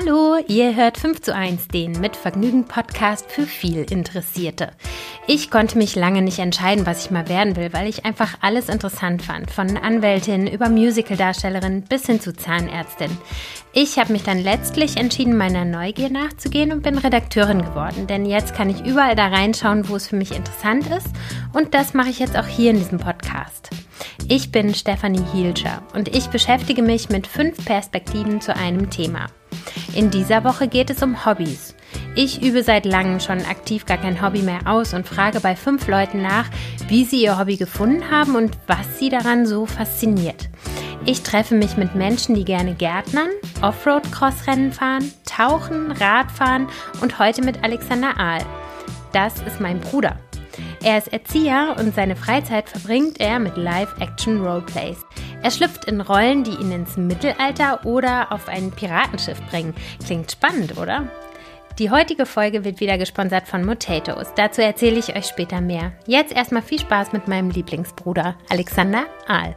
Hallo, ihr hört 5 zu 1, den mit Vergnügen Podcast für viel Interessierte. Ich konnte mich lange nicht entscheiden, was ich mal werden will, weil ich einfach alles interessant fand. Von Anwältin über Musicaldarstellerin bis hin zu Zahnärztin. Ich habe mich dann letztlich entschieden, meiner Neugier nachzugehen und bin Redakteurin geworden. Denn jetzt kann ich überall da reinschauen, wo es für mich interessant ist. Und das mache ich jetzt auch hier in diesem Podcast. Ich bin Stefanie Hielscher und ich beschäftige mich mit fünf Perspektiven zu einem Thema. In dieser Woche geht es um Hobbys. Ich übe seit langem schon aktiv gar kein Hobby mehr aus und frage bei fünf Leuten nach, wie sie ihr Hobby gefunden haben und was sie daran so fasziniert. Ich treffe mich mit Menschen, die gerne Gärtnern, Offroad-Crossrennen fahren, tauchen, Radfahren und heute mit Alexander Ahl. Das ist mein Bruder. Er ist Erzieher und seine Freizeit verbringt er mit Live-Action-Roleplays. Er schlüpft in Rollen, die ihn ins Mittelalter oder auf ein Piratenschiff bringen. Klingt spannend, oder? Die heutige Folge wird wieder gesponsert von Potatoes. Dazu erzähle ich euch später mehr. Jetzt erstmal viel Spaß mit meinem Lieblingsbruder, Alexander Ahl.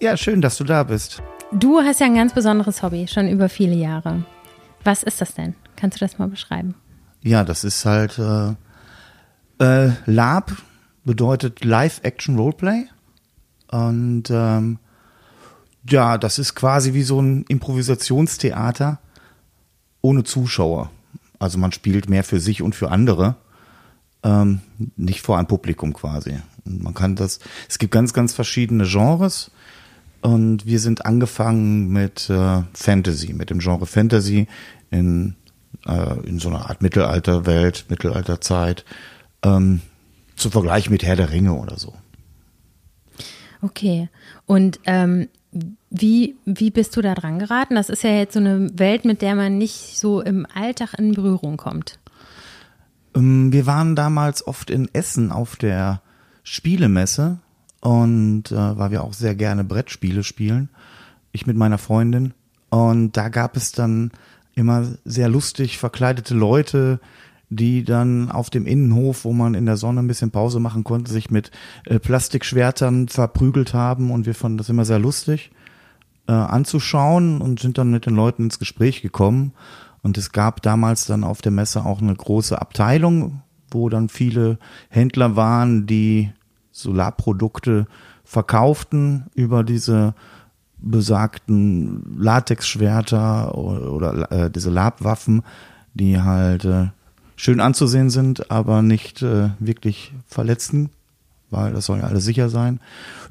Ja, schön, dass du da bist. Du hast ja ein ganz besonderes Hobby, schon über viele Jahre. Was ist das denn? Kannst du das mal beschreiben? Ja, das ist halt äh, äh, Lab bedeutet Live-Action Roleplay. Und ähm, ja, das ist quasi wie so ein Improvisationstheater ohne Zuschauer. Also man spielt mehr für sich und für andere, ähm, nicht vor einem Publikum quasi. Und man kann das, es gibt ganz, ganz verschiedene Genres. Und wir sind angefangen mit äh, Fantasy, mit dem Genre Fantasy in, äh, in so einer Art Mittelalterwelt, Mittelalterzeit, ähm, zu vergleichen mit Herr der Ringe oder so. Okay. Und ähm, wie, wie bist du da dran geraten? Das ist ja jetzt so eine Welt, mit der man nicht so im Alltag in Berührung kommt. Ähm, wir waren damals oft in Essen auf der Spielemesse und äh, weil wir auch sehr gerne Brettspiele spielen, ich mit meiner Freundin. Und da gab es dann immer sehr lustig verkleidete Leute, die dann auf dem Innenhof, wo man in der Sonne ein bisschen Pause machen konnte, sich mit äh, Plastikschwertern verprügelt haben und wir fanden das immer sehr lustig äh, anzuschauen und sind dann mit den Leuten ins Gespräch gekommen. Und es gab damals dann auf der Messe auch eine große Abteilung, wo dann viele Händler waren, die Solarprodukte verkauften über diese besagten Latexschwerter oder, oder äh, diese Labwaffen, die halt äh, schön anzusehen sind, aber nicht äh, wirklich verletzen, weil das soll ja alles sicher sein.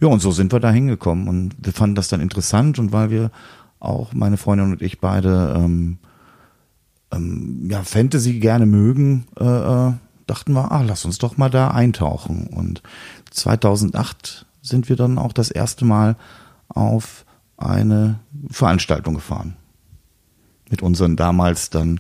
Ja, und so sind wir da hingekommen und wir fanden das dann interessant und weil wir auch meine Freundin und ich beide ähm, ähm, ja Fantasy gerne mögen, äh, äh, dachten wir, ah, lass uns doch mal da eintauchen. Und 2008 sind wir dann auch das erste Mal auf eine Veranstaltung gefahren. Mit unseren damals dann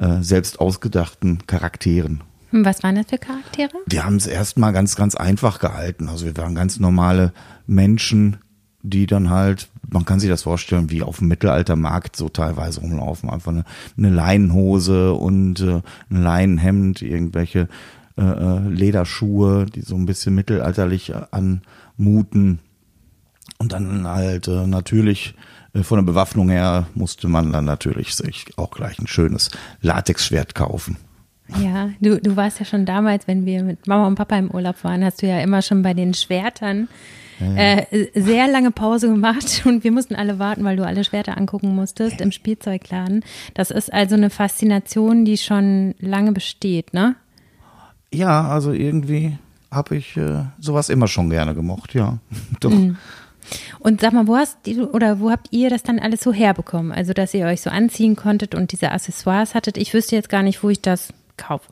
äh, selbst ausgedachten Charakteren. Hm, was waren das für Charaktere? Wir haben es erstmal ganz, ganz einfach gehalten. Also wir waren ganz normale Menschen, die dann halt, man kann sich das vorstellen, wie auf dem Mittelaltermarkt so teilweise rumlaufen. Einfach eine, eine Leinenhose und äh, ein Leinenhemd, irgendwelche äh, äh Lederschuhe, die so ein bisschen mittelalterlich anmuten. Und dann halt äh, natürlich äh, von der Bewaffnung her musste man dann natürlich sich auch gleich ein schönes Latexschwert kaufen. Ja, du, du warst ja schon damals, wenn wir mit Mama und Papa im Urlaub waren, hast du ja immer schon bei den Schwertern äh, sehr lange Pause gemacht und wir mussten alle warten, weil du alle Schwerter angucken musstest im Spielzeugladen. Das ist also eine Faszination, die schon lange besteht, ne? Ja, also irgendwie habe ich äh, sowas immer schon gerne gemocht, ja. Doch. Mhm. Und sag mal, wo hast du oder wo habt ihr das dann alles so herbekommen? Also, dass ihr euch so anziehen konntet und diese Accessoires hattet. Ich wüsste jetzt gar nicht, wo ich das kaufe.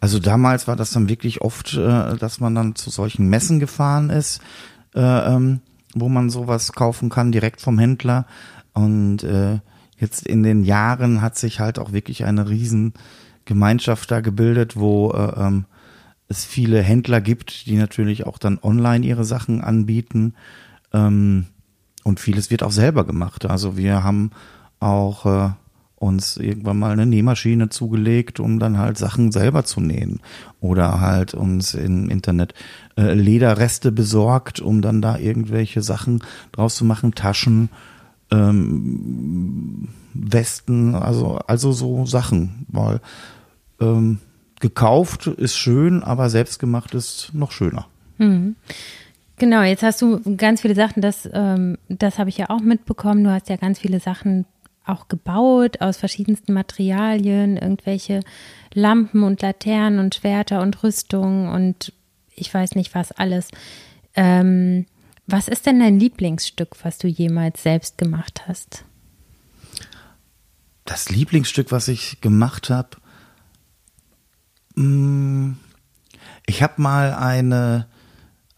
Also damals war das dann wirklich oft, äh, dass man dann zu solchen Messen gefahren ist, äh, ähm, wo man sowas kaufen kann direkt vom Händler. Und äh, jetzt in den Jahren hat sich halt auch wirklich eine riesen Gemeinschaft da gebildet, wo ähm, es viele Händler gibt, die natürlich auch dann online ihre Sachen anbieten. Ähm, und vieles wird auch selber gemacht. Also wir haben auch äh, uns irgendwann mal eine Nähmaschine zugelegt, um dann halt Sachen selber zu nähen. Oder halt uns im Internet äh, Lederreste besorgt, um dann da irgendwelche Sachen draus zu machen, Taschen, ähm, Westen, also, also so Sachen, weil ähm, gekauft ist schön, aber selbstgemacht ist noch schöner. Mhm. Genau, jetzt hast du ganz viele Sachen, das, ähm, das habe ich ja auch mitbekommen. Du hast ja ganz viele Sachen auch gebaut aus verschiedensten Materialien, irgendwelche Lampen und Laternen und Schwerter und Rüstungen und ich weiß nicht was alles. Ähm, was ist denn dein Lieblingsstück, was du jemals selbst gemacht hast? Das Lieblingsstück, was ich gemacht habe, mm, ich habe mal eine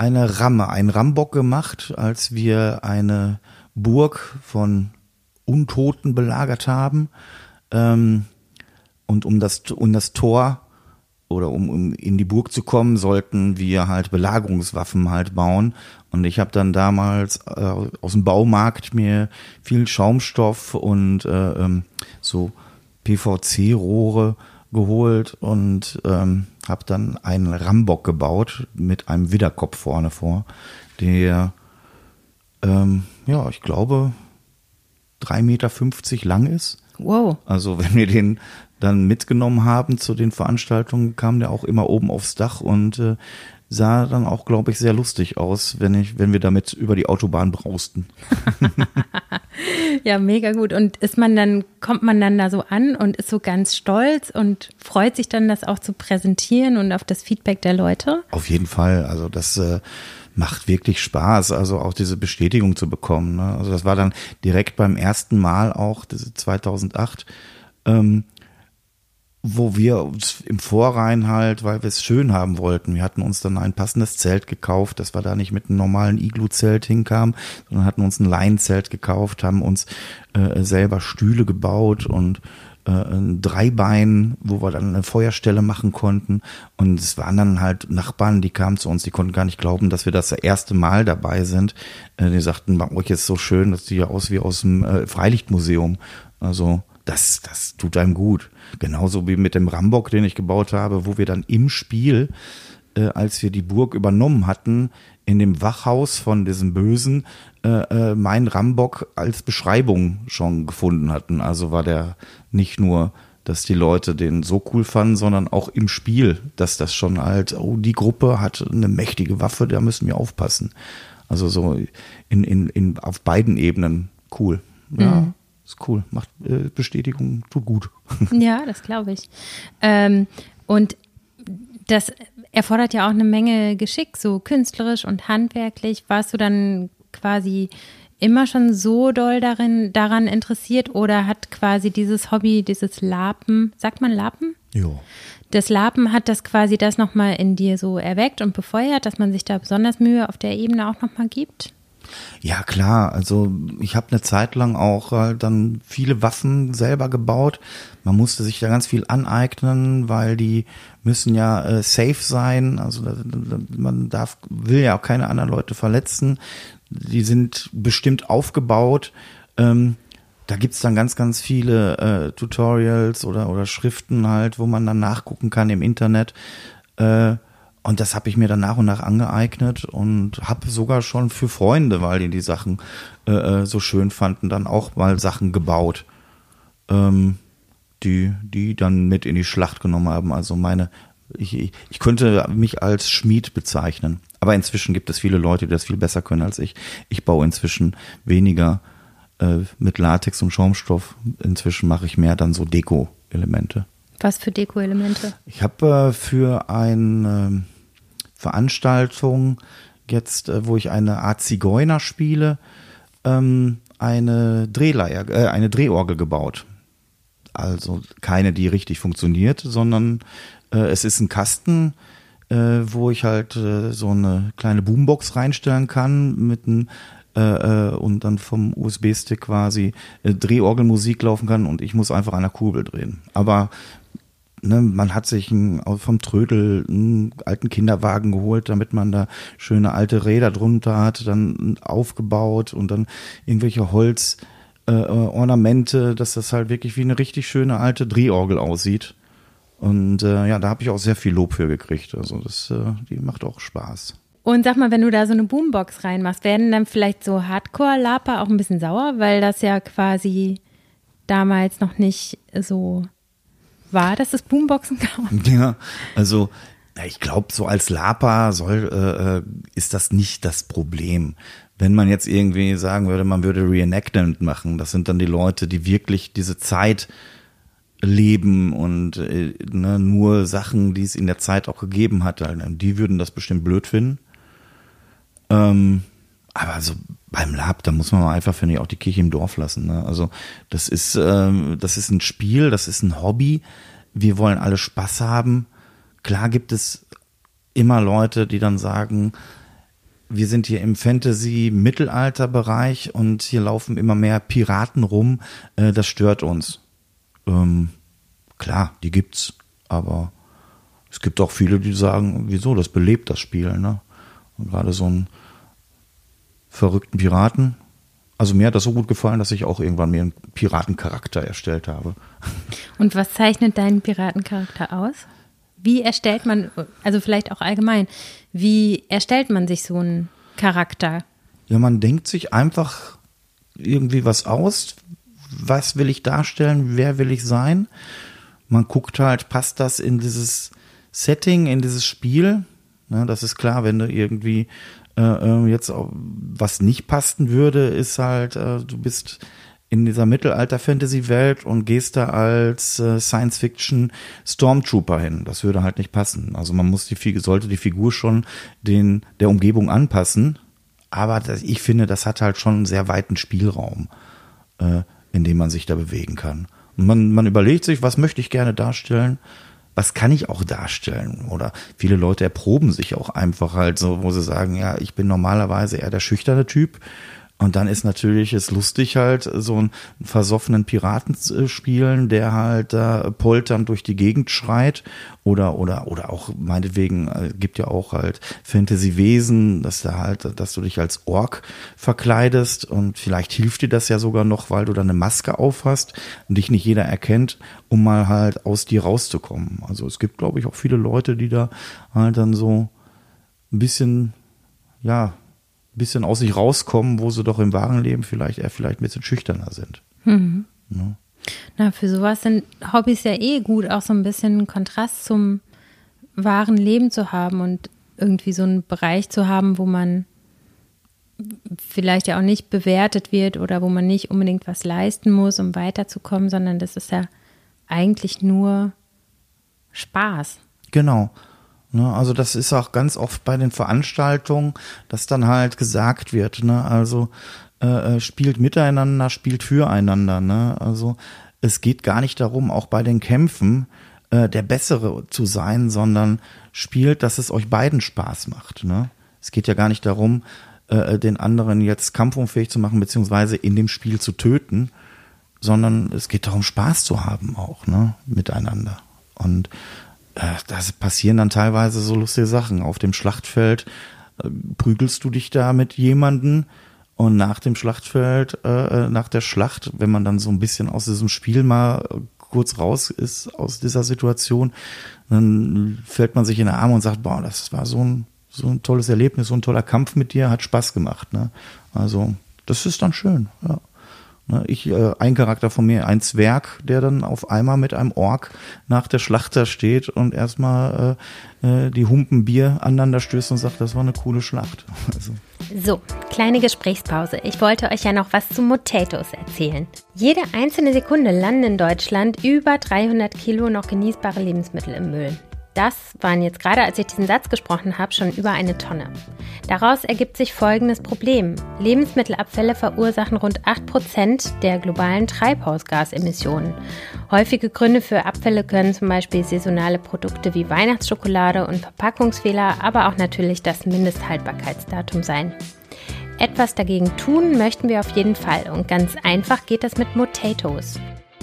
eine Ramme, einen Rambock gemacht, als wir eine Burg von Untoten belagert haben. Ähm, und um das, um das Tor oder um, um in die Burg zu kommen, sollten wir halt Belagerungswaffen halt bauen. Und ich habe dann damals äh, aus dem Baumarkt mir viel Schaumstoff und äh, ähm, so PVC-Rohre geholt und ähm, habe dann einen Rambock gebaut mit einem Widderkopf vorne vor, der, ähm, ja, ich glaube, 3,50 Meter lang ist. Wow. Also wenn wir den dann mitgenommen haben zu den Veranstaltungen, kam der auch immer oben aufs Dach und äh, sah dann auch, glaube ich, sehr lustig aus, wenn ich, wenn wir damit über die Autobahn brausten. ja, mega gut. Und ist man dann, kommt man dann da so an und ist so ganz stolz und freut sich dann, das auch zu präsentieren und auf das Feedback der Leute? Auf jeden Fall. Also das äh, macht wirklich Spaß, also auch diese Bestätigung zu bekommen. Ne? Also das war dann direkt beim ersten Mal auch, 2008. Ähm, wo wir uns im Vorrein halt, weil wir es schön haben wollten. Wir hatten uns dann ein passendes Zelt gekauft, dass wir da nicht mit einem normalen Iglu-Zelt hinkamen, sondern hatten uns ein Leinzelt gekauft, haben uns äh, selber Stühle gebaut und äh, ein Dreibein, wo wir dann eine Feuerstelle machen konnten. Und es waren dann halt Nachbarn, die kamen zu uns, die konnten gar nicht glauben, dass wir das erste Mal dabei sind. Äh, die sagten, bei euch ist so schön, das sieht ja aus wie aus dem äh, Freilichtmuseum. Also das, das tut einem gut. Genauso wie mit dem Rambock, den ich gebaut habe, wo wir dann im Spiel, äh, als wir die Burg übernommen hatten, in dem Wachhaus von diesem Bösen äh, äh, mein Rambock als Beschreibung schon gefunden hatten. Also war der nicht nur, dass die Leute den so cool fanden, sondern auch im Spiel, dass das schon halt, oh, die Gruppe hat eine mächtige Waffe, da müssen wir aufpassen. Also so in, in, in, auf beiden Ebenen cool. Ja. Mhm. Ist cool, macht äh, Bestätigung, tut gut. Ja, das glaube ich. Ähm, und das erfordert ja auch eine Menge Geschick, so künstlerisch und handwerklich. Warst du dann quasi immer schon so doll darin, daran interessiert oder hat quasi dieses Hobby, dieses Lapen, sagt man Lapen? Ja. Das Lapen hat das quasi das nochmal in dir so erweckt und befeuert, dass man sich da besonders Mühe auf der Ebene auch nochmal gibt? Ja, klar. Also ich habe eine Zeit lang auch äh, dann viele Waffen selber gebaut. Man musste sich da ganz viel aneignen, weil die müssen ja äh, safe sein. Also da, da, man darf, will ja auch keine anderen Leute verletzen. Die sind bestimmt aufgebaut. Ähm, da gibt's dann ganz, ganz viele äh, Tutorials oder, oder Schriften halt, wo man dann nachgucken kann im Internet. Äh, und das habe ich mir dann nach und nach angeeignet und habe sogar schon für Freunde, weil die die Sachen äh, äh, so schön fanden, dann auch mal Sachen gebaut, ähm, die die dann mit in die Schlacht genommen haben. Also meine, ich, ich könnte mich als Schmied bezeichnen. Aber inzwischen gibt es viele Leute, die das viel besser können als ich. Ich baue inzwischen weniger äh, mit Latex und Schaumstoff. Inzwischen mache ich mehr dann so Deko-Elemente. Was für Deko-Elemente? Ich habe äh, für eine Veranstaltung jetzt, äh, wo ich eine Art Zigeuner spiele, ähm, eine Drehleier, äh, eine Drehorgel gebaut. Also keine, die richtig funktioniert, sondern äh, es ist ein Kasten, äh, wo ich halt äh, so eine kleine Boombox reinstellen kann mit einem und dann vom USB-Stick quasi Drehorgelmusik laufen kann und ich muss einfach an der Kurbel drehen. Aber ne, man hat sich ein, vom Trödel einen alten Kinderwagen geholt, damit man da schöne alte Räder drunter hat, dann aufgebaut und dann irgendwelche Holz äh, äh, dass das halt wirklich wie eine richtig schöne alte Drehorgel aussieht. Und äh, ja, da habe ich auch sehr viel Lob für gekriegt. Also das, äh, die macht auch Spaß. Und sag mal, wenn du da so eine Boombox reinmachst, werden dann vielleicht so Hardcore-Laper auch ein bisschen sauer, weil das ja quasi damals noch nicht so war, dass es Boomboxen gab. Ja, also ich glaube, so als Lapa soll, äh, äh, ist das nicht das Problem. Wenn man jetzt irgendwie sagen würde, man würde Reenactment machen, das sind dann die Leute, die wirklich diese Zeit leben und äh, ne, nur Sachen, die es in der Zeit auch gegeben hat, die würden das bestimmt blöd finden. Ähm, aber so beim Lab, da muss man einfach, finde ich, auch die Kirche im Dorf lassen. Ne? Also das ist, ähm, das ist ein Spiel, das ist ein Hobby. Wir wollen alle Spaß haben. Klar gibt es immer Leute, die dann sagen, wir sind hier im Fantasy-Mittelalter-Bereich und hier laufen immer mehr Piraten rum. Äh, das stört uns. Ähm, klar, die gibt's, aber es gibt auch viele, die sagen, wieso, das belebt das Spiel, ne? Und gerade so einen verrückten Piraten. Also mir hat das so gut gefallen, dass ich auch irgendwann mir einen Piratencharakter erstellt habe. Und was zeichnet deinen Piratencharakter aus? Wie erstellt man, also vielleicht auch allgemein, wie erstellt man sich so einen Charakter? Ja, man denkt sich einfach irgendwie was aus, was will ich darstellen, wer will ich sein. Man guckt halt, passt das in dieses Setting, in dieses Spiel. Ja, das ist klar, wenn du irgendwie äh, äh jetzt was nicht passen würde, ist halt, äh, du bist in dieser Mittelalter-Fantasy-Welt und gehst da als äh, Science-Fiction-Stormtrooper hin. Das würde halt nicht passen. Also man muss die sollte die Figur schon den der Umgebung anpassen. Aber das, ich finde, das hat halt schon einen sehr weiten Spielraum. Äh, in dem man sich da bewegen kann. Und man, man überlegt sich, was möchte ich gerne darstellen? Was kann ich auch darstellen? Oder viele Leute erproben sich auch einfach halt so, wo sie sagen, ja, ich bin normalerweise eher der schüchterne Typ und dann ist natürlich es lustig halt, so einen versoffenen Piraten zu spielen, der halt da polternd durch die Gegend schreit. Oder, oder, oder auch meinetwegen, äh, gibt ja auch halt Fantasy-Wesen, dass da halt, dass du dich als Ork verkleidest und vielleicht hilft dir das ja sogar noch, weil du da eine Maske aufhast und dich nicht jeder erkennt, um mal halt aus dir rauszukommen. Also es gibt, glaube ich, auch viele Leute, die da halt dann so ein bisschen, ja, bisschen aus sich rauskommen, wo sie doch im wahren Leben vielleicht eher vielleicht ein bisschen schüchterner sind. Mhm. Ja. Na, für sowas sind Hobbys ja eh gut, auch so ein bisschen Kontrast zum wahren Leben zu haben und irgendwie so einen Bereich zu haben, wo man vielleicht ja auch nicht bewertet wird oder wo man nicht unbedingt was leisten muss, um weiterzukommen, sondern das ist ja eigentlich nur Spaß. Genau. Ne, also das ist auch ganz oft bei den Veranstaltungen, dass dann halt gesagt wird, ne, also äh, äh, spielt miteinander, spielt füreinander, ne? Also es geht gar nicht darum, auch bei den Kämpfen äh, der Bessere zu sein, sondern spielt, dass es euch beiden Spaß macht, ne? Es geht ja gar nicht darum, äh, den anderen jetzt kampfunfähig zu machen, beziehungsweise in dem Spiel zu töten, sondern es geht darum, Spaß zu haben auch, ne, miteinander. Und äh, da passieren dann teilweise so lustige Sachen. Auf dem Schlachtfeld äh, prügelst du dich da mit jemanden und nach dem Schlachtfeld, äh, äh, nach der Schlacht, wenn man dann so ein bisschen aus diesem Spiel mal kurz raus ist aus dieser Situation, dann fällt man sich in den Arm und sagt, boah, das war so ein, so ein tolles Erlebnis, so ein toller Kampf mit dir, hat Spaß gemacht. Ne? Also das ist dann schön. Ja. Ne, ich, äh, ein Charakter von mir, ein Zwerg, der dann auf einmal mit einem Ork nach der Schlacht da steht und erstmal äh, äh, die Humpen Bier aneinander stößt und sagt, das war eine coole Schlacht. Also. So, kleine Gesprächspause. Ich wollte euch ja noch was zu Potatoes erzählen. Jede einzelne Sekunde landen in Deutschland über 300 Kilo noch genießbare Lebensmittel im Müll. Das waren jetzt gerade, als ich diesen Satz gesprochen habe, schon über eine Tonne. Daraus ergibt sich folgendes Problem. Lebensmittelabfälle verursachen rund 8% der globalen Treibhausgasemissionen. Häufige Gründe für Abfälle können zum Beispiel saisonale Produkte wie Weihnachtsschokolade und Verpackungsfehler, aber auch natürlich das Mindesthaltbarkeitsdatum sein. Etwas dagegen tun möchten wir auf jeden Fall und ganz einfach geht das mit Potatoes.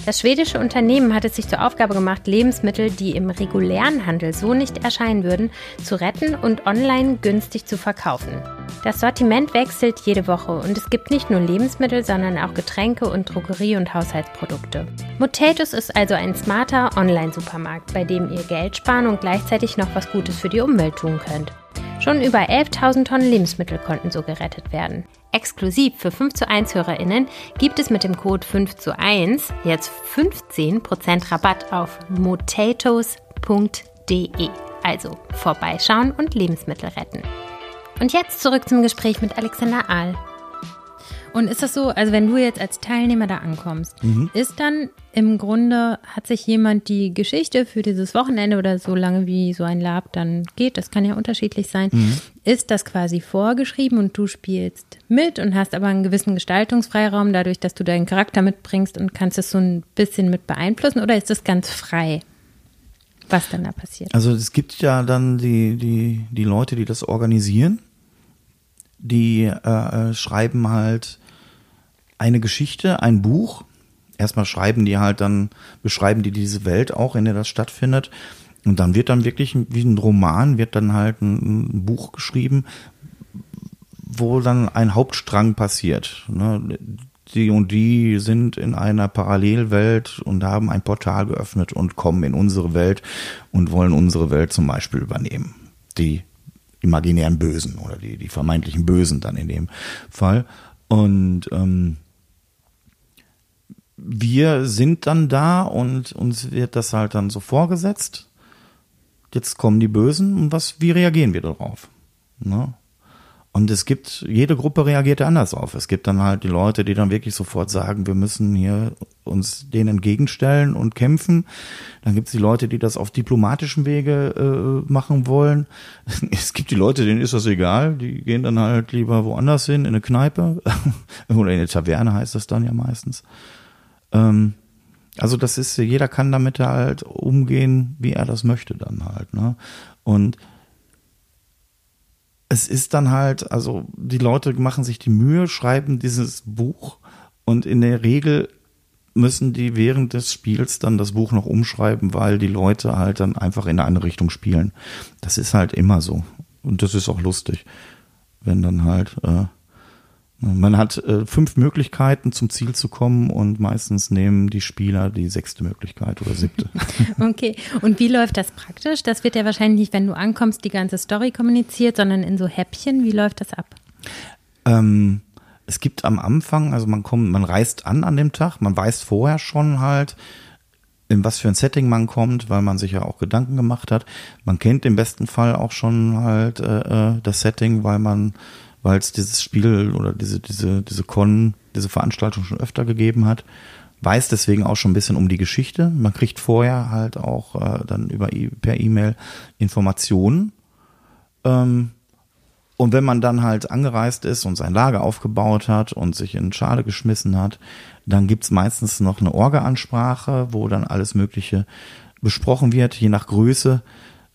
Das schwedische Unternehmen hat es sich zur Aufgabe gemacht, Lebensmittel, die im regulären Handel so nicht erscheinen würden, zu retten und online günstig zu verkaufen. Das Sortiment wechselt jede Woche und es gibt nicht nur Lebensmittel, sondern auch Getränke und Drogerie- und Haushaltsprodukte. Motatus ist also ein smarter Online-Supermarkt, bei dem ihr Geld sparen und gleichzeitig noch was Gutes für die Umwelt tun könnt. Schon über 11.000 Tonnen Lebensmittel konnten so gerettet werden. Exklusiv für 5 zu 1 HörerInnen gibt es mit dem Code 5 zu 1 jetzt 15% Rabatt auf motatos.de. Also vorbeischauen und Lebensmittel retten. Und jetzt zurück zum Gespräch mit Alexander Ahl. Und ist das so, also wenn du jetzt als Teilnehmer da ankommst, Mhm. ist dann im Grunde, hat sich jemand die Geschichte für dieses Wochenende oder so lange wie so ein Lab dann geht, das kann ja unterschiedlich sein, Mhm. ist das quasi vorgeschrieben und du spielst mit und hast aber einen gewissen Gestaltungsfreiraum dadurch, dass du deinen Charakter mitbringst und kannst es so ein bisschen mit beeinflussen oder ist das ganz frei, was dann da passiert? Also es gibt ja dann die, die, die Leute, die das organisieren, die äh, äh, schreiben halt eine Geschichte, ein Buch. Erstmal schreiben die halt dann, beschreiben die diese Welt auch, in der das stattfindet. Und dann wird dann wirklich wie ein Roman, wird dann halt ein, ein Buch geschrieben, wo dann ein Hauptstrang passiert. Ne? Die und die sind in einer Parallelwelt und haben ein Portal geöffnet und kommen in unsere Welt und wollen unsere Welt zum Beispiel übernehmen. Die imaginären Bösen oder die, die vermeintlichen Bösen dann in dem Fall. Und ähm, wir sind dann da und uns wird das halt dann so vorgesetzt. Jetzt kommen die Bösen und was, wie reagieren wir darauf? Ne? Und es gibt, jede Gruppe reagiert anders auf. Es gibt dann halt die Leute, die dann wirklich sofort sagen, wir müssen hier uns denen entgegenstellen und kämpfen. Dann gibt es die Leute, die das auf diplomatischem Wege äh, machen wollen. Es gibt die Leute, denen ist das egal. Die gehen dann halt lieber woanders hin, in eine Kneipe oder in eine Taverne heißt das dann ja meistens. Ähm, also das ist, jeder kann damit halt umgehen, wie er das möchte dann halt. Ne? Und es ist dann halt, also die Leute machen sich die Mühe, schreiben dieses Buch und in der Regel müssen die während des Spiels dann das Buch noch umschreiben, weil die Leute halt dann einfach in eine andere Richtung spielen. Das ist halt immer so. Und das ist auch lustig, wenn dann halt, äh, man hat äh, fünf Möglichkeiten zum Ziel zu kommen und meistens nehmen die Spieler die sechste Möglichkeit oder siebte. Okay, und wie läuft das praktisch? Das wird ja wahrscheinlich nicht, wenn du ankommst, die ganze Story kommuniziert, sondern in so Häppchen. Wie läuft das ab? Ähm, es gibt am Anfang, also man kommt, man reist an an dem Tag, man weiß vorher schon halt, in was für ein Setting man kommt, weil man sich ja auch Gedanken gemacht hat. Man kennt im besten Fall auch schon halt äh, äh, das Setting, weil man, weil es dieses Spiel oder diese diese diese Con, diese Veranstaltung schon öfter gegeben hat, weiß deswegen auch schon ein bisschen um die Geschichte. Man kriegt vorher halt auch äh, dann über e per E-Mail Informationen. Ähm, und wenn man dann halt angereist ist und sein Lager aufgebaut hat und sich in Schale geschmissen hat, dann gibt's meistens noch eine Orga-Ansprache, wo dann alles Mögliche besprochen wird, je nach Größe.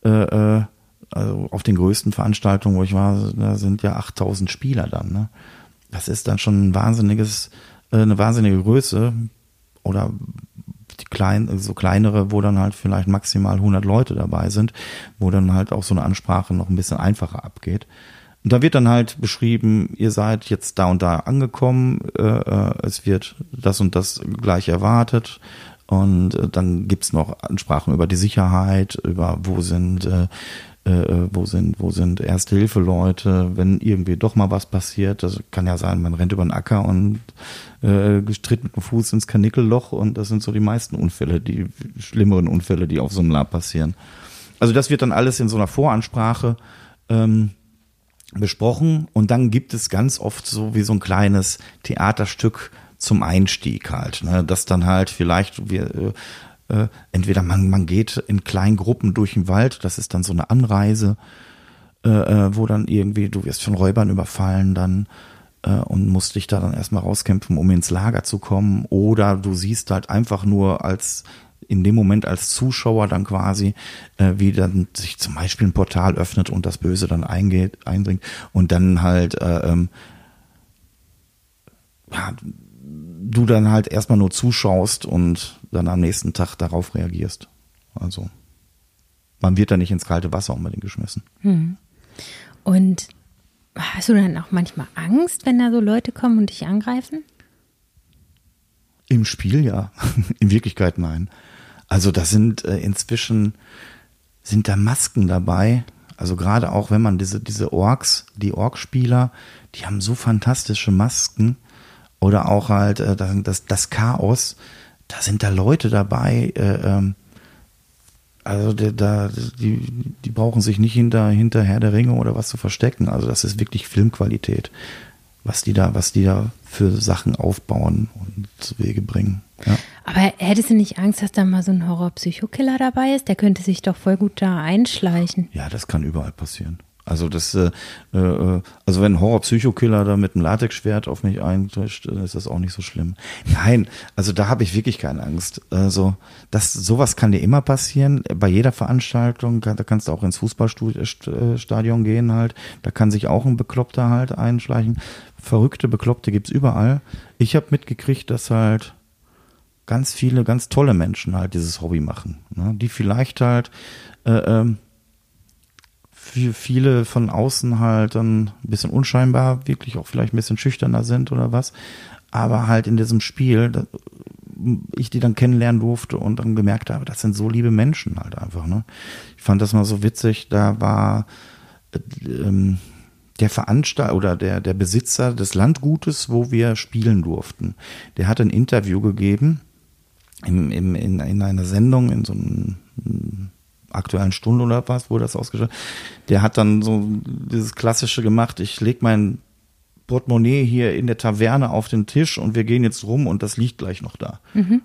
Äh, äh, also auf den größten Veranstaltungen, wo ich war, da sind ja 8000 Spieler dann. Ne? Das ist dann schon ein wahnsinniges, äh, eine wahnsinnige Größe. Oder die kleinen, so kleinere, wo dann halt vielleicht maximal 100 Leute dabei sind, wo dann halt auch so eine Ansprache noch ein bisschen einfacher abgeht. Und da wird dann halt beschrieben, ihr seid jetzt da und da angekommen, äh, äh, es wird das und das gleich erwartet. Und äh, dann gibt's noch Ansprachen über die Sicherheit, über wo sind, äh, äh, wo sind, wo sind Erste-Hilfe-Leute, wenn irgendwie doch mal was passiert. Das kann ja sein, man rennt über den Acker und äh, tritt mit dem Fuß ins Kanickelloch und das sind so die meisten Unfälle, die schlimmeren Unfälle, die auf so einem Lab passieren. Also das wird dann alles in so einer Voransprache ähm, besprochen und dann gibt es ganz oft so wie so ein kleines Theaterstück zum Einstieg halt, ne? dass dann halt vielleicht wir äh, entweder man man geht in kleinen Gruppen durch den Wald, das ist dann so eine Anreise, äh, äh, wo dann irgendwie du wirst von Räubern überfallen dann äh, und musst dich da dann erstmal rauskämpfen, um ins Lager zu kommen. Oder du siehst halt einfach nur als in dem Moment als Zuschauer dann quasi, äh, wie dann sich zum Beispiel ein Portal öffnet und das Böse dann eingeht, eindringt. Und dann halt äh, ähm, du dann halt erstmal nur zuschaust und dann am nächsten Tag darauf reagierst. Also man wird da nicht ins kalte Wasser unbedingt geschmissen. Und hast du dann auch manchmal Angst, wenn da so Leute kommen und dich angreifen? Im Spiel ja, in Wirklichkeit nein. Also da sind äh, inzwischen sind da Masken dabei. Also gerade auch, wenn man diese, diese Orks, die Orkspieler, die haben so fantastische Masken oder auch halt äh, das, das Chaos, da sind da Leute dabei, äh, ähm, also da, da, die, die brauchen sich nicht hinter, hinter Herr der Ringe oder was zu verstecken. Also das ist wirklich Filmqualität, was die da, was die da für Sachen aufbauen und zu Wege bringen. Ja. Aber hättest du nicht Angst, dass da mal so ein Horror-Psychokiller dabei ist? Der könnte sich doch voll gut da einschleichen. Ja, das kann überall passieren. Also das, äh, äh, also wenn ein Horror-Psychokiller da mit einem Latexschwert auf mich eintischt, dann ist das auch nicht so schlimm. Nein, also da habe ich wirklich keine Angst. Also das, sowas kann dir immer passieren. Bei jeder Veranstaltung, da kannst du auch ins Fußballstadion gehen halt. Da kann sich auch ein Bekloppter halt einschleichen. Verrückte Bekloppte gibt's überall. Ich habe mitgekriegt, dass halt ganz viele, ganz tolle Menschen halt dieses Hobby machen. Ne? Die vielleicht halt äh, ähm, für viele von außen halt dann ein bisschen unscheinbar, wirklich auch vielleicht ein bisschen schüchterner sind oder was. Aber halt in diesem Spiel, ich die dann kennenlernen durfte und dann gemerkt habe, das sind so liebe Menschen halt einfach. Ne? Ich fand das mal so witzig, da war ähm, der Veranstalter oder der, der Besitzer des Landgutes, wo wir spielen durften, der hat ein Interview gegeben im, im, in, in einer Sendung, in so einem aktuellen Stunde oder was, wo das ausgestellt Der hat dann so dieses klassische gemacht, ich leg mein Portemonnaie hier in der Taverne auf den Tisch und wir gehen jetzt rum und das liegt gleich noch da. Mhm.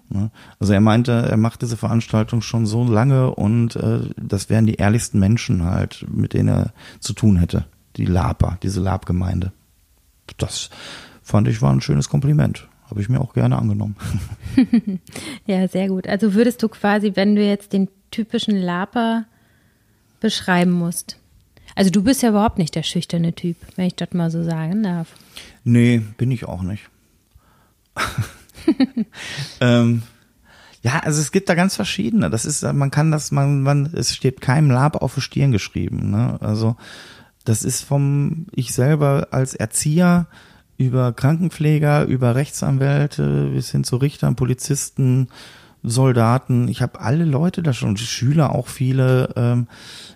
Also er meinte, er macht diese Veranstaltung schon so lange und äh, das wären die ehrlichsten Menschen halt, mit denen er zu tun hätte. Die Laper, diese Lab-Gemeinde. Das fand ich war ein schönes Kompliment. Habe ich mir auch gerne angenommen. ja, sehr gut. Also würdest du quasi, wenn du jetzt den typischen Laper beschreiben musst? Also du bist ja überhaupt nicht der schüchterne Typ, wenn ich das mal so sagen darf. Nee, bin ich auch nicht. ähm, ja, also es gibt da ganz verschiedene. Das ist, man kann das, man, man, es steht keinem Lab auf der Stirn geschrieben. Ne? Also das ist vom ich selber als Erzieher über Krankenpfleger, über Rechtsanwälte bis hin zu Richtern, Polizisten, Soldaten, ich habe alle Leute da schon, Schüler auch viele, ähm,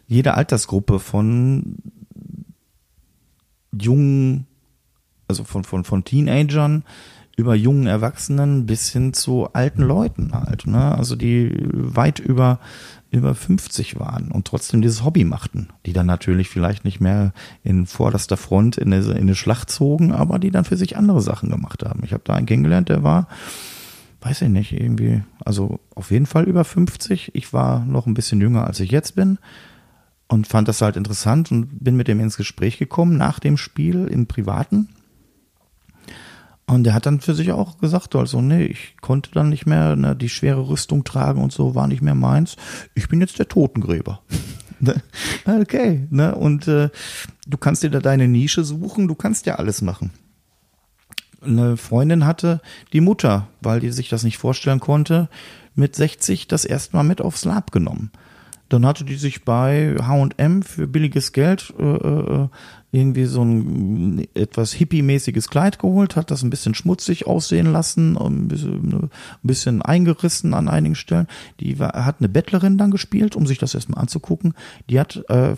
jede Altersgruppe von jungen, also von, von, von Teenagern über jungen Erwachsenen bis hin zu alten Leuten halt, ne? Also die weit über über 50 waren und trotzdem dieses Hobby machten, die dann natürlich vielleicht nicht mehr in vorderster Front in eine, in eine Schlacht zogen, aber die dann für sich andere Sachen gemacht haben. Ich habe da einen kennengelernt, der war weiß ich nicht, irgendwie, also auf jeden Fall über 50. Ich war noch ein bisschen jünger, als ich jetzt bin und fand das halt interessant und bin mit dem ins Gespräch gekommen nach dem Spiel im Privaten. Und der hat dann für sich auch gesagt, also, nee, ich konnte dann nicht mehr ne, die schwere Rüstung tragen und so, war nicht mehr meins. Ich bin jetzt der Totengräber. Ne? okay, ne? Und äh, du kannst dir da deine Nische suchen, du kannst ja alles machen eine Freundin hatte die Mutter, weil die sich das nicht vorstellen konnte, mit 60 das erstmal mit aufs Lab genommen. Dann hatte die sich bei H&M für billiges Geld äh, äh, irgendwie so ein etwas hippie-mäßiges Kleid geholt, hat das ein bisschen schmutzig aussehen lassen, ein bisschen, ein bisschen eingerissen an einigen Stellen. Die war, hat eine Bettlerin dann gespielt, um sich das erstmal anzugucken. Die hat äh,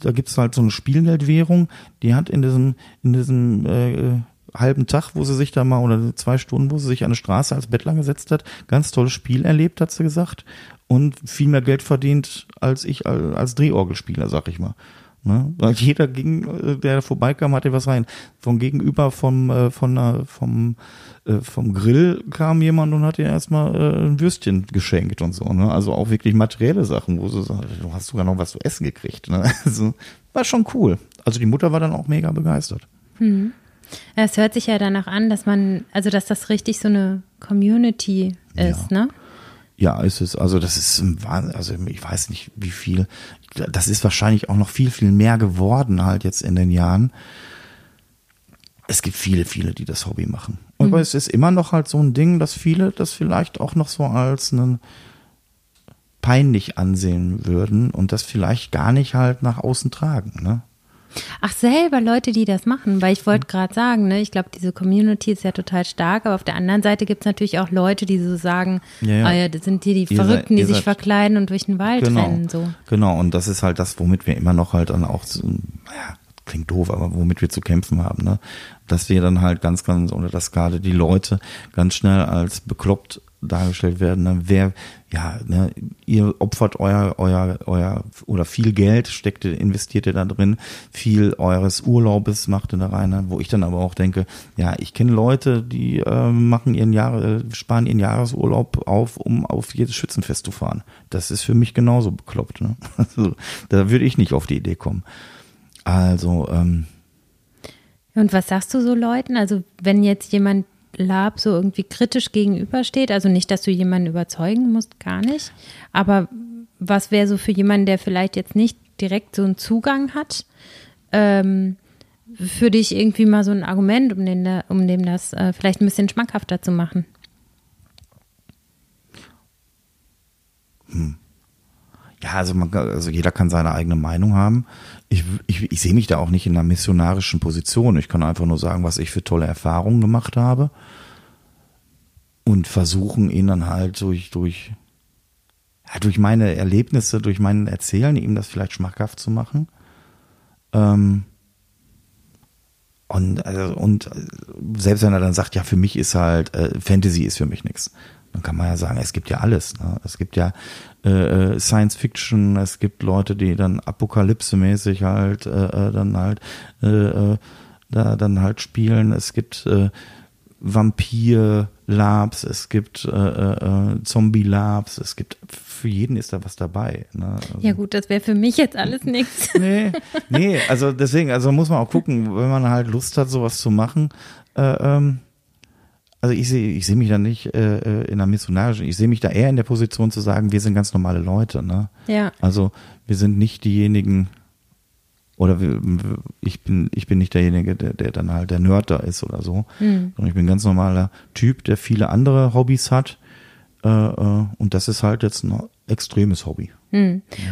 da gibt's halt so eine Spielgeldwährung, die hat in diesem, in diesem äh, halben Tag, wo sie sich da mal, oder zwei Stunden, wo sie sich an eine Straße als Bettler gesetzt hat, ganz tolles Spiel erlebt, hat sie gesagt. Und viel mehr Geld verdient als ich als Drehorgelspieler, sag ich mal. Ne? Weil jeder ging, der vorbeikam, hatte was rein. Von gegenüber vom, äh, von, vom, äh, vom Grill kam jemand und hat ihr erstmal äh, ein Würstchen geschenkt und so. Ne? Also auch wirklich materielle Sachen, wo sie sagt, du hast sogar noch was zu essen gekriegt. Ne? Also war schon cool. Also die Mutter war dann auch mega begeistert. Mhm. Es hört sich ja danach an, dass man, also dass das richtig so eine Community ist, ja. ne? Ja, ist es. Also das ist also ich weiß nicht, wie viel. Das ist wahrscheinlich auch noch viel, viel mehr geworden halt jetzt in den Jahren. Es gibt viele, viele, die das Hobby machen. Aber mhm. es ist immer noch halt so ein Ding, dass viele das vielleicht auch noch so als einen peinlich ansehen würden und das vielleicht gar nicht halt nach außen tragen, ne? Ach, selber Leute, die das machen, weil ich wollte gerade sagen, ne, ich glaube, diese Community ist ja total stark, aber auf der anderen Seite gibt es natürlich auch Leute, die so sagen, Ja, ja. ah ja, das sind die, die Ihr Verrückten, seid- die sich seid- verkleiden und durch den Wald Genau. rennen. So. Genau, und das ist halt das, womit wir immer noch halt dann auch, so, naja, klingt doof, aber womit wir zu kämpfen haben, ne? Dass wir dann halt ganz, ganz, oder dass gerade die Leute ganz schnell als bekloppt dargestellt werden, ne? Wer, ja, ne, ihr opfert euer, euer, euer, oder viel Geld steckt, investiert ihr da drin, viel eures Urlaubes macht ihr da rein, ne? wo ich dann aber auch denke, ja, ich kenne Leute, die äh, machen ihren Jahre, äh, sparen ihren Jahresurlaub auf, um auf jedes Schützenfest zu fahren. Das ist für mich genauso bekloppt, ne? Also, da würde ich nicht auf die Idee kommen. Also, ähm, Und was sagst du so Leuten? Also, wenn jetzt jemand Lab so irgendwie kritisch gegenübersteht, also nicht, dass du jemanden überzeugen musst, gar nicht, aber was wäre so für jemanden, der vielleicht jetzt nicht direkt so einen Zugang hat, ähm, für dich irgendwie mal so ein Argument, um, den, um dem das äh, vielleicht ein bisschen schmackhafter zu machen? Ja, also, man, also jeder kann seine eigene Meinung haben. Ich, ich, ich sehe mich da auch nicht in einer missionarischen Position. Ich kann einfach nur sagen, was ich für tolle Erfahrungen gemacht habe und versuchen ihn dann halt durch, durch, ja, durch meine Erlebnisse, durch mein Erzählen, ihm das vielleicht schmackhaft zu machen. Ähm, und, also, und äh, selbst wenn er dann sagt, ja, für mich ist halt, äh, Fantasy ist für mich nichts, dann kann man ja sagen, es gibt ja alles. Ne? Es gibt ja äh, äh, Science Fiction, es gibt Leute, die dann apokalypsemäßig halt äh, äh, dann halt äh, äh, da dann halt spielen. Es gibt äh, Vampir-Labs, es gibt äh, äh, äh, Zombie-Labs, es gibt für jeden ist da was dabei. Ne? Also, Ja gut, das wäre für mich jetzt alles nichts. Nee, nee, also deswegen, also muss man auch gucken, wenn man halt Lust hat, sowas zu machen. Äh, ähm, also ich sehe ich sehe mich da nicht äh, äh, in einer missionarischen, ich sehe mich da eher in der Position zu sagen, wir sind ganz normale Leute. Ne? Ja. Also wir sind nicht diejenigen, oder wir, ich bin ich bin nicht derjenige, der, der dann halt der Nerd da ist oder so, sondern ich bin ein ganz normaler Typ, der viele andere Hobbys hat. Äh, äh, und das ist halt jetzt ein extremes Hobby.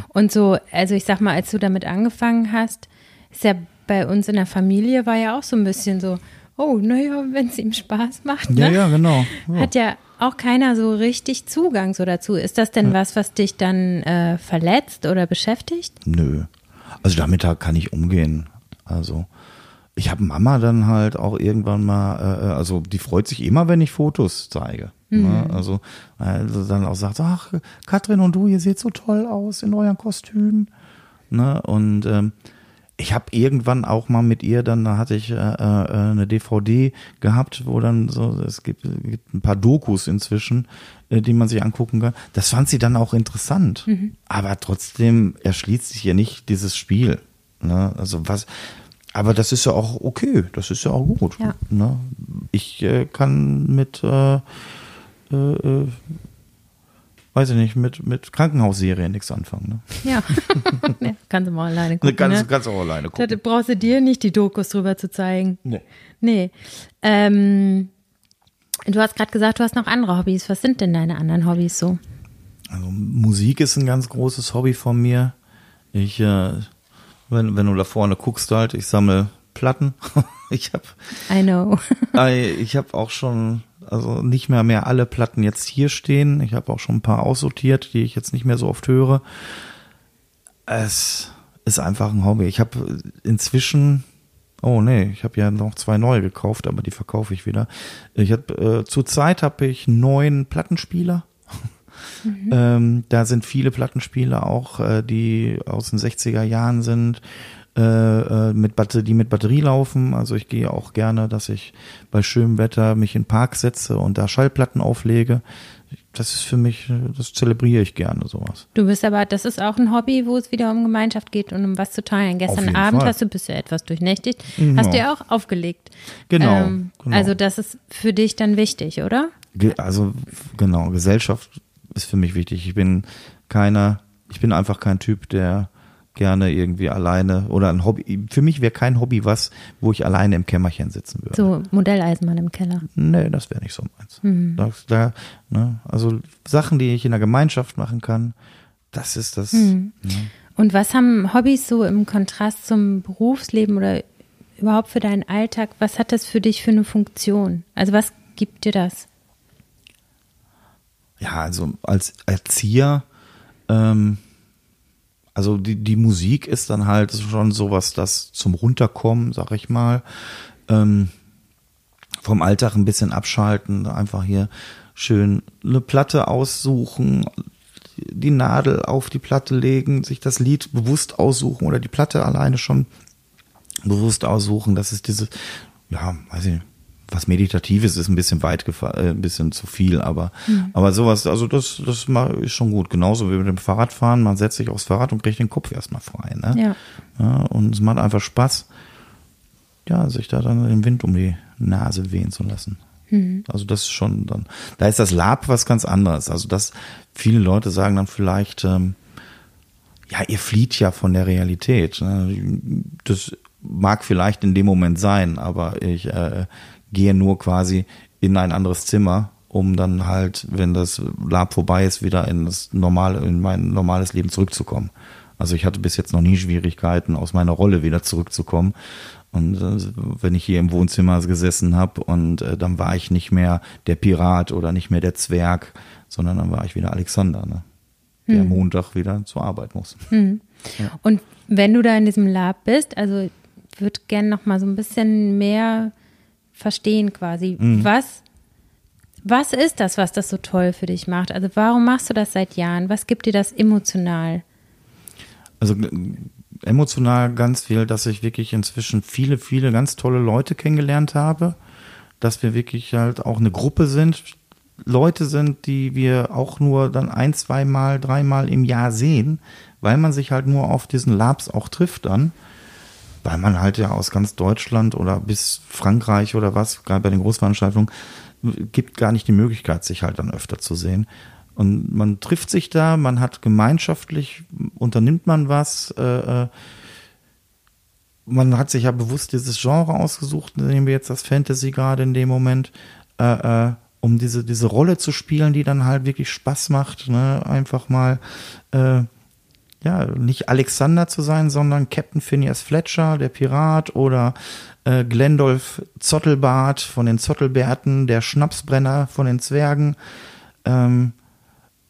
Und so, also ich sag mal, als du damit angefangen hast, ist ja bei uns in der Familie war ja auch so ein bisschen so, oh, naja, wenn es ihm Spaß macht, ne? Ja, ja, genau. Ja. Hat ja auch keiner so richtig Zugang so dazu. Ist das denn was, was dich dann äh, verletzt oder beschäftigt? Nö. Also damit da kann ich umgehen. Also ich habe Mama dann halt auch irgendwann mal, äh, also die freut sich immer, wenn ich Fotos zeige. Ne? Also, also dann auch sagt, ach, Katrin und du, ihr seht so toll aus in euren Kostümen. Ne? Und ähm, ich habe irgendwann auch mal mit ihr, dann da hatte ich äh, äh, eine DVD gehabt, wo dann so, es gibt, gibt ein paar Dokus inzwischen, äh, die man sich angucken kann. Das fand sie dann auch interessant. Aber trotzdem erschließt sich ja nicht dieses Spiel. Ne? Also was, aber das ist ja auch okay, das ist ja auch gut. Ja. Ne? Ich äh, kann mit äh, äh, äh, weiß ich nicht, mit, mit Krankenhausserien nichts anfangen. Ne? Ja. ja kannst du mal alleine gucken. Ganz, ne? ganz auch alleine gucken. Da brauchst du dir nicht die Dokus drüber zu zeigen. Nee. Nee. Ähm, du hast gerade gesagt, du hast noch andere Hobbys. Was sind denn deine anderen Hobbys so? Also Musik ist ein ganz großes Hobby von mir. Ich, äh, wenn, wenn du da vorne guckst halt, ich sammle Platten. ich habe I know. ich habe auch schon, also nicht mehr mehr alle Platten jetzt hier stehen. Ich habe auch schon ein paar aussortiert, die ich jetzt nicht mehr so oft höre. Es ist einfach ein Hobby. Ich habe inzwischen, oh nee, ich habe ja noch zwei neue gekauft, aber die verkaufe ich wieder. Ich habe äh, zurzeit habe ich neun Plattenspieler. Ähm, da sind viele Plattenspieler auch, äh, die aus den 60er Jahren sind, äh, äh, mit Batter die mit Batterie laufen. Also ich gehe auch gerne, dass ich bei schönem Wetter mich in den Park setze und da Schallplatten auflege. Das ist für mich, das zelebriere ich gerne, sowas. Du bist aber, das ist auch ein Hobby, wo es wieder um Gemeinschaft geht und um was zu teilen. Gestern Abend Fall. hast du, bist du etwas durchnächtigt, Ja. hast du ja auch aufgelegt. Genau, Ähm, genau. Also das ist für dich dann wichtig, oder? Also genau, Gesellschaft ist für mich wichtig. Ich bin keiner, ich bin einfach kein Typ, der gerne irgendwie alleine oder ein Hobby. Für mich wäre kein Hobby was, wo ich alleine im Kämmerchen sitzen würde. So Modelleisenbahn im Keller. Nee, das wäre nicht so meins. Mhm. Das, da, ne, also Sachen, die ich in der Gemeinschaft machen kann, das ist das. Mhm. Ne? Und was haben Hobbys so im Kontrast zum Berufsleben oder überhaupt für deinen Alltag? Was hat das für dich für eine Funktion? Also was gibt dir das? Ja, also als Erzieher, ähm, also die, die Musik ist dann halt schon sowas, das zum Runterkommen, sag ich mal, ähm, vom Alltag ein bisschen abschalten, einfach hier schön eine Platte aussuchen, die Nadel auf die Platte legen, sich das Lied bewusst aussuchen oder die Platte alleine schon bewusst aussuchen. Das ist diese, ja, weiß ich nicht, was Meditatives ist ein bisschen weit gefallen, äh, ein bisschen zu viel, aber, mhm. aber sowas, also das, das ist schon gut. Genauso wie mit dem Fahrradfahren. Man setzt sich aufs Fahrrad und kriegt den Kopf erstmal frei, ne? Ja. ja. Und es macht einfach Spaß, ja, sich da dann den Wind um die Nase wehen zu lassen. Mhm. Also das ist schon dann, da ist das Lab was ganz anderes. Also das, viele Leute sagen dann vielleicht, ähm, ja, ihr flieht ja von der Realität. Ne? Das mag vielleicht in dem Moment sein, aber ich äh, gehe nur quasi in ein anderes Zimmer, um dann halt, wenn das Lab vorbei ist, wieder in das normale, in mein normales Leben zurückzukommen. Also ich hatte bis jetzt noch nie Schwierigkeiten, aus meiner Rolle wieder zurückzukommen. Und äh, wenn ich hier im Wohnzimmer gesessen habe und äh, dann war ich nicht mehr der Pirat oder nicht mehr der Zwerg, sondern dann war ich wieder Alexander, ne? der hm. Montag wieder zur Arbeit muss. Hm. Ja. Und wenn du da in diesem Lab bist, also würde gerne noch mal so ein bisschen mehr verstehen quasi. Mhm. Was, was ist das, was das so toll für dich macht? Also warum machst du das seit Jahren? Was gibt dir das emotional? Also emotional ganz viel, dass ich wirklich inzwischen viele, viele ganz tolle Leute kennengelernt habe, dass wir wirklich halt auch eine Gruppe sind, Leute sind, die wir auch nur dann ein, zweimal, dreimal im Jahr sehen, weil man sich halt nur auf diesen Labs auch trifft dann weil man halt ja aus ganz Deutschland oder bis Frankreich oder was, gerade bei den Großveranstaltungen, gibt gar nicht die Möglichkeit, sich halt dann öfter zu sehen. Und man trifft sich da, man hat gemeinschaftlich, unternimmt man was, äh, äh man hat sich ja bewusst dieses Genre ausgesucht, nehmen wir jetzt das Fantasy gerade in dem Moment, äh, äh, um diese, diese Rolle zu spielen, die dann halt wirklich Spaß macht, ne? einfach mal äh, ja, nicht Alexander zu sein, sondern Captain Phineas Fletcher, der Pirat, oder äh, Glendolf Zottelbart von den Zottelbärten, der Schnapsbrenner von den Zwergen. Ähm,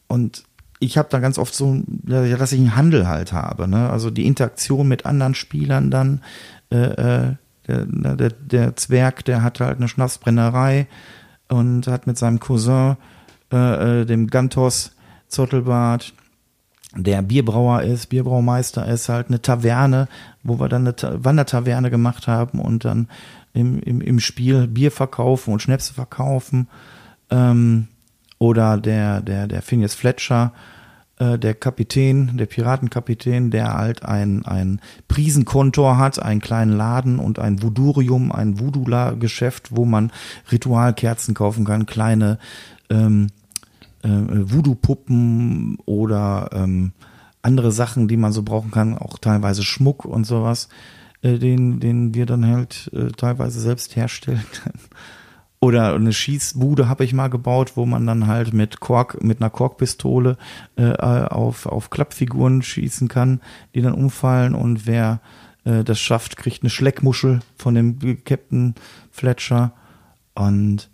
und ich habe da ganz oft so, dass ich einen Handel halt habe, ne? Also die Interaktion mit anderen Spielern dann. Äh, äh, der, der, der Zwerg, der hat halt eine Schnapsbrennerei und hat mit seinem Cousin, äh, äh dem Gantos Zottelbart, der Bierbrauer ist, Bierbraumeister ist halt eine Taverne, wo wir dann eine Wandertaverne gemacht haben und dann im, im, im Spiel Bier verkaufen und Schnäpse verkaufen. Ähm, oder der, der, der Phineas Fletcher, äh, der Kapitän, der Piratenkapitän, der halt ein, ein Prisenkontor hat, einen kleinen Laden und ein Voodurium, ein Voodoo-Geschäft, wo man Ritualkerzen kaufen kann, kleine ähm, äh, Voodoo-Puppen oder ähm, andere Sachen, die man so brauchen kann, auch teilweise Schmuck und sowas, äh, den, den wir dann halt äh, teilweise selbst herstellen. Oder eine Schießbude habe ich mal gebaut, wo man dann halt mit Kork, mit einer Korkpistole äh, auf, auf Klappfiguren schießen kann, die dann umfallen und wer äh, das schafft, kriegt eine Schleckmuschel von dem Captain Fletcher. Und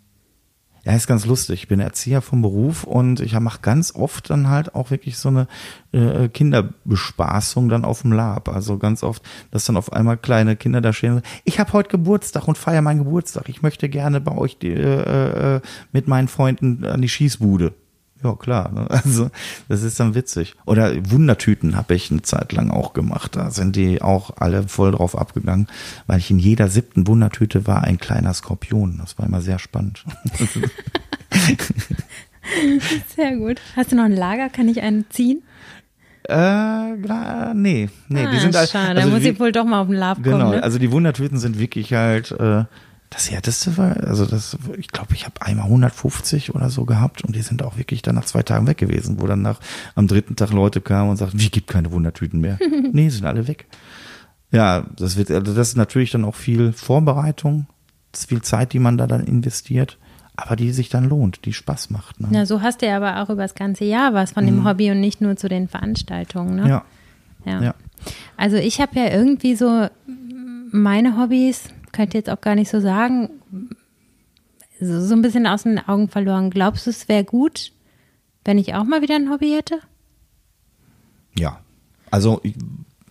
ja, ist ganz lustig. Ich bin Erzieher vom Beruf und ich mache ganz oft dann halt auch wirklich so eine äh, Kinderbespaßung dann auf dem Lab. Also ganz oft, dass dann auf einmal kleine Kinder da stehen. Ich habe heute Geburtstag und feiere meinen Geburtstag. Ich möchte gerne bei euch die, äh, äh, mit meinen Freunden an die Schießbude. Ja, klar. Ne? Also, das ist dann witzig. Oder Wundertüten habe ich eine Zeit lang auch gemacht. Da sind die auch alle voll drauf abgegangen, weil ich in jeder siebten Wundertüte war ein kleiner Skorpion. Das war immer sehr spannend. sehr gut. Hast du noch ein Lager? Kann ich einen ziehen? Äh, nee, nee, ah, die sind halt, schade, also da muss ich wohl doch mal auf den Lab genau, kommen. Genau, ne? also die Wundertüten sind wirklich halt, äh, das härteste war, also das, ich glaube, ich habe einmal 150 oder so gehabt und die sind auch wirklich dann nach zwei Tagen weg gewesen, wo dann nach am dritten Tag Leute kamen und sagten, wie gibt keine Wundertüten mehr? nee, sind alle weg. Ja, das wird, also das ist natürlich dann auch viel Vorbereitung, viel Zeit, die man da dann investiert, aber die sich dann lohnt, die Spaß macht. Ne? Ja, so hast du ja aber auch über das ganze Jahr was von dem mhm. Hobby und nicht nur zu den Veranstaltungen. Ne? Ja. Ja. Ja. Also ich habe ja irgendwie so meine Hobbys, könnte jetzt auch gar nicht so sagen, so, so ein bisschen aus den Augen verloren. Glaubst du, es wäre gut, wenn ich auch mal wieder ein Hobby hätte? Ja. Also, ich-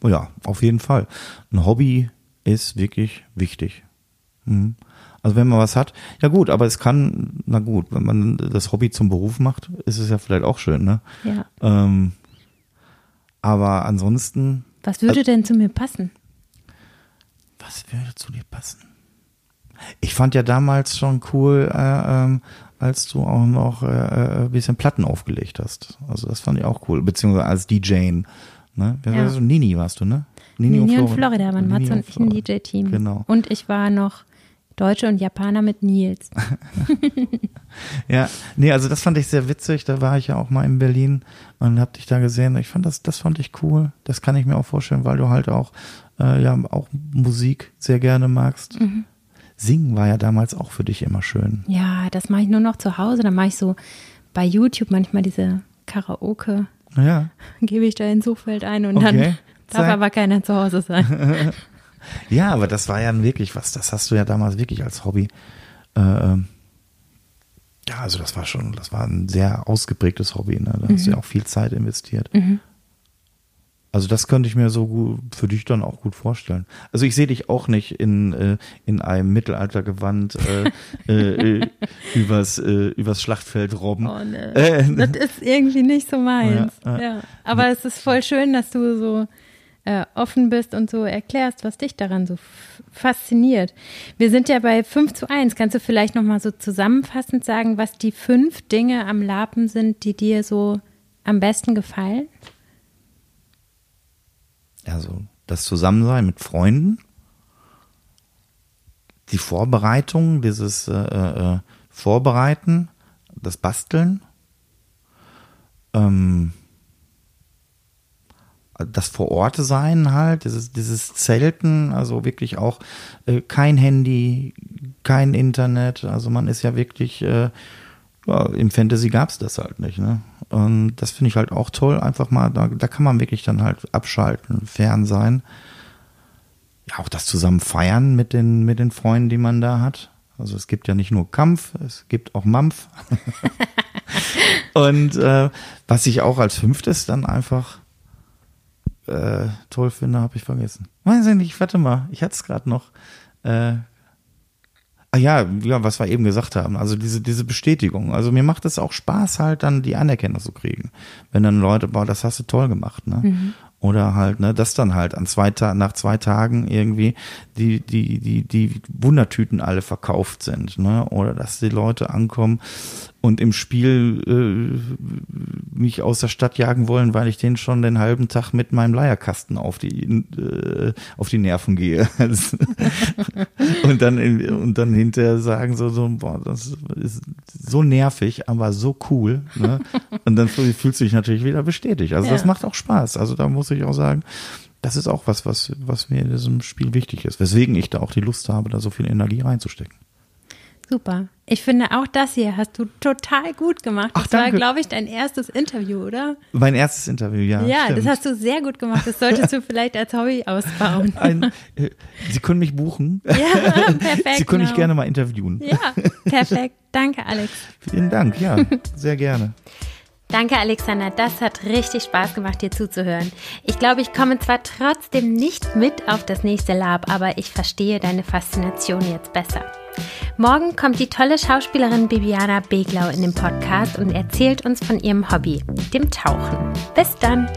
ja, auf jeden Fall. Ein Hobby ist wirklich wichtig. Mhm. Also wenn man was hat, ja gut, aber es kann, na gut, wenn man das Hobby zum Beruf macht, ist es ja vielleicht auch schön, ne? Ja. Ähm, aber ansonsten, Was würde denn zu mir passen? Was würde zu dir passen? Ich fand ja damals schon cool, äh, ähm, als du auch noch äh, äh, ein bisschen Platten aufgelegt hast. Also das fand ich auch cool, beziehungsweise als DJ. Ne? Ja. war so? Nini warst du, ne? Nini und Florida waren Nini Mats und ich ein. DJ-Team. Genau. Und ich war noch Deutsche und Japaner mit Nils. Ja, nee, also das fand ich sehr witzig. Da war ich ja auch mal in Berlin und hab dich da gesehen. Ich fand das, das fand ich cool. Das kann ich mir auch vorstellen, weil du halt auch, äh, ja, auch Musik sehr gerne magst. Mhm. Singen war ja damals auch für dich immer schön. Ja, das mache ich nur noch zu Hause. Dann mache ich so bei YouTube manchmal diese Karaoke. Ja, Gebe ich da ins Suchfeld ein und Okay. dann darf Zeig. aber keiner zu Hause sein. ja, aber das war ja wirklich was. Das hast du ja damals wirklich als Hobby. Äh, ähm, ja, also das war schon, das war ein sehr ausgeprägtes Hobby. Ne? Da hast du ja auch viel Zeit investiert. Also das könnte ich mir so gut für dich dann auch gut vorstellen. Also ich sehe dich auch nicht in, äh, in einem Mittelaltergewand äh, äh, äh, übers, äh, übers Schlachtfeld robben. Oh, ne. Äh, Das ist irgendwie nicht so meins. Ja, Ja. Aber es ist voll schön, dass du so äh, offen bist und so erklärst, was dich daran so fasziniert. Wir sind ja bei 5 zu 1. Kannst du vielleicht nochmal so zusammenfassend sagen, was die fünf Dinge am Lapen sind, die dir so am besten gefallen? Also das Zusammensein mit Freunden, die Vorbereitung, dieses äh, äh, Vorbereiten, das Basteln, ähm, das vor Ort sein halt, dieses, dieses Zelten, also wirklich auch äh, kein Handy, kein Internet, also man ist ja wirklich, äh, ja, im Fantasy gab's das halt nicht, ne? Und das finde ich halt auch toll, einfach mal, da, da kann man wirklich dann halt abschalten, fern sein. Ja, auch das zusammen feiern mit den, mit den Freunden, die man da hat. Also es gibt ja nicht nur Kampf, es gibt auch Mampf. Und äh, was ich auch als fünftes dann einfach äh, toll finde, habe ich vergessen. Weiß ich nicht, warte mal, ich hatte es gerade noch. Äh, ah ja, ja, was wir eben gesagt haben, also diese, diese Bestätigung. Also mir macht es auch Spaß, halt dann die Anerkennung zu kriegen. Wenn dann Leute, boah, das hast du toll gemacht, ne? Oder halt, ne, das dann halt an zwei Ta nach zwei Tagen irgendwie die, die, die, die Wundertüten alle verkauft sind, ne? Oder dass die Leute ankommen und im Spiel äh, mich aus der Stadt jagen wollen, weil ich denen schon den halben Tag mit meinem Leierkasten auf die äh, auf die Nerven gehe. Und dann und dann hinterher sagen so so boah, das ist so nervig, aber so cool, ne? Und dann fühl- fühlst du dich natürlich wieder bestätigt. Also das Ja. macht auch Spaß. Also da muss ich auch sagen, das ist auch was, was was mir in diesem Spiel wichtig ist, weswegen ich da auch die Lust habe, da so viel Energie reinzustecken. Super. Ich finde auch das hier hast du total gut gemacht. Ach, Das war, danke. glaube ich, dein erstes Interview, oder? Mein erstes Interview, ja. Ja, stimmt. das hast du sehr gut gemacht. Das solltest du vielleicht als Hobby ausbauen. Ein, äh, Sie können mich buchen. Ja, perfekt. Sie können mich genau. gerne mal interviewen. Ja, perfekt. Danke, Alex. Vielen Dank, ja, sehr gerne. Danke, Alexander. Das hat richtig Spaß gemacht, dir zuzuhören. Ich glaube, ich komme zwar trotzdem nicht mit auf das nächste Lab, aber ich verstehe deine Faszination jetzt besser. Morgen kommt die tolle Schauspielerin Bibiana Beglau in den Podcast und erzählt uns von ihrem Hobby, dem Tauchen. Bis dann!